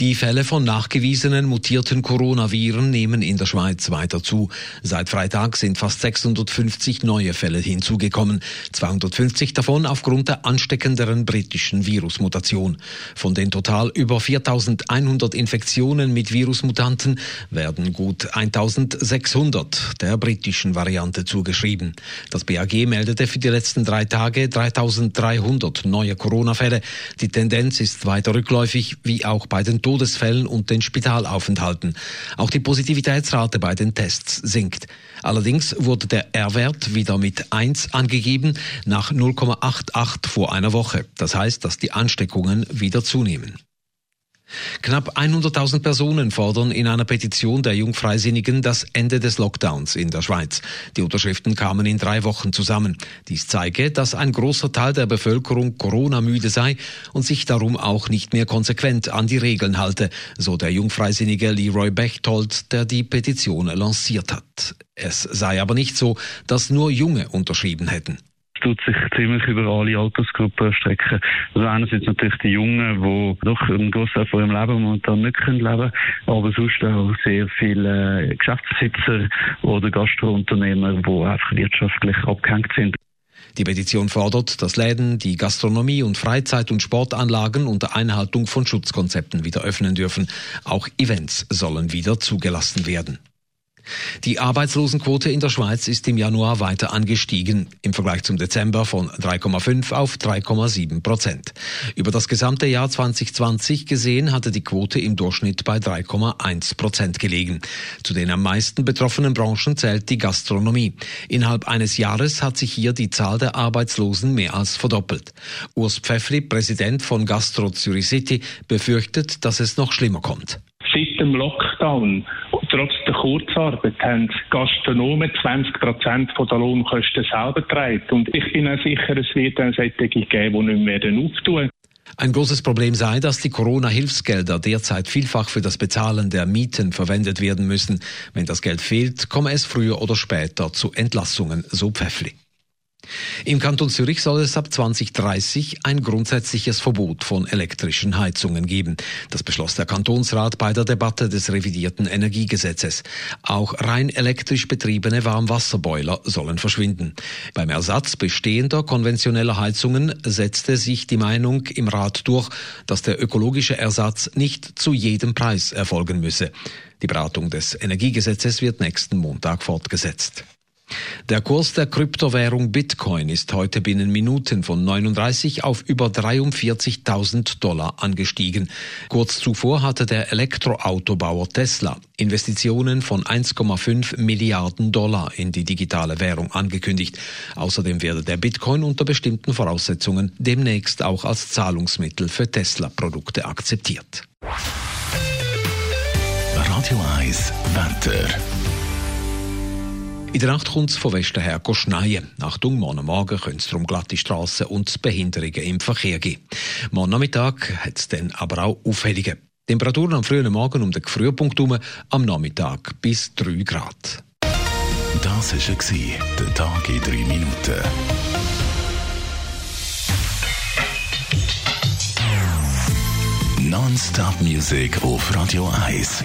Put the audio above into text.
Die Fälle von nachgewiesenen mutierten Coronaviren nehmen in der Schweiz weiter zu. Seit Freitag sind fast 650 neue Fälle hinzugekommen, 250 davon aufgrund der ansteckenderen britischen Virusmutation. Von den total über 4100 Infektionen mit Virusmutanten werden gut 1600 der britischen Variante zugeschrieben. Das BAG meldete für die letzten drei Tage 3300 neue Corona-Fälle. Die Tendenz ist weiter rückläufig, wie auch bei den Todesfällen und den Spitalaufenthalten. Auch die Positivitätsrate bei den Tests sinkt. Allerdings wurde der R-Wert wieder mit 1 angegeben nach 0,88 vor einer Woche. Das heißt, dass die Ansteckungen wieder zunehmen. Knapp 100.000 Personen fordern in einer Petition der Jungfreisinnigen das Ende des Lockdowns in der Schweiz. Die Unterschriften kamen in drei Wochen zusammen. Dies zeige, dass ein großer Teil der Bevölkerung Corona-müde sei und sich darum auch nicht mehr konsequent an die Regeln halte, so der Jungfreisinnige Leroy Bechtold, der die Petition lanciert hat. Es sei aber nicht so, dass nur Junge unterschrieben hätten tut sich ziemlich über alle Altersgruppen erstrecken. Also einerseits natürlich die Jungen, die doch einen Großteil von ihrem Leben momentan nicht können leben aber sonst auch sehr viele Geschäftsbesitzer oder Gastrounternehmer, die einfach wirtschaftlich abgehängt sind. Die Petition fordert, dass Läden, die Gastronomie und Freizeit- und Sportanlagen unter Einhaltung von Schutzkonzepten wieder öffnen dürfen. Auch Events sollen wieder zugelassen werden. Die Arbeitslosenquote in der Schweiz ist im Januar weiter angestiegen, im Vergleich zum Dezember von 3,5 auf 3,7 Prozent. Über das gesamte Jahr 2020 gesehen hatte die Quote im Durchschnitt bei 3,1 Prozent gelegen. Zu den am meisten betroffenen Branchen zählt die Gastronomie. Innerhalb eines Jahres hat sich hier die Zahl der Arbeitslosen mehr als verdoppelt. Urs Pfeffli, Präsident von Gastro Zürich City, befürchtet, dass es noch schlimmer kommt. Seit dem Lockdown Trotz der Kurzarbeit haben Gastronomen 20 Prozent der Lohnkosten selber getragen. Und ich bin auch sicher, es wird dann solche geben, die nicht mehr auftun. Ein großes Problem sei, dass die Corona-Hilfsgelder derzeit vielfach für das Bezahlen der Mieten verwendet werden müssen. Wenn das Geld fehlt, komme es früher oder später zu Entlassungen, so Pfeffli. Im Kanton Zürich soll es ab 2030 ein grundsätzliches Verbot von elektrischen Heizungen geben. Das beschloss der Kantonsrat bei der Debatte des revidierten Energiegesetzes. Auch rein elektrisch betriebene Warmwasserboiler sollen verschwinden. Beim Ersatz bestehender konventioneller Heizungen setzte sich die Meinung im Rat durch, dass der ökologische Ersatz nicht zu jedem Preis erfolgen müsse. Die Beratung des Energiegesetzes wird nächsten Montag fortgesetzt. Der Kurs der Kryptowährung Bitcoin ist heute binnen Minuten von 39 auf über 43.000 Dollar angestiegen. Kurz zuvor hatte der Elektroautobauer Tesla Investitionen von 1,5 Milliarden Dollar in die digitale Währung angekündigt. Außerdem werde der Bitcoin unter bestimmten Voraussetzungen demnächst auch als Zahlungsmittel für Tesla-Produkte akzeptiert. Radio 1 Wetter. In der Nacht kommt es von Westen her schneien. Achtung, morgen Morgen können es darum glatte Strassen und Behinderungen im Verkehr geben. Morgen Nachmittag hat es dann aber auch Aufhellungen. Temperaturen am frühen Morgen um den Frühpunkt herum, am Nachmittag bis 3 Grad. Das war der Tag in 3 Minuten. Non-Stop-Musik auf Radio 1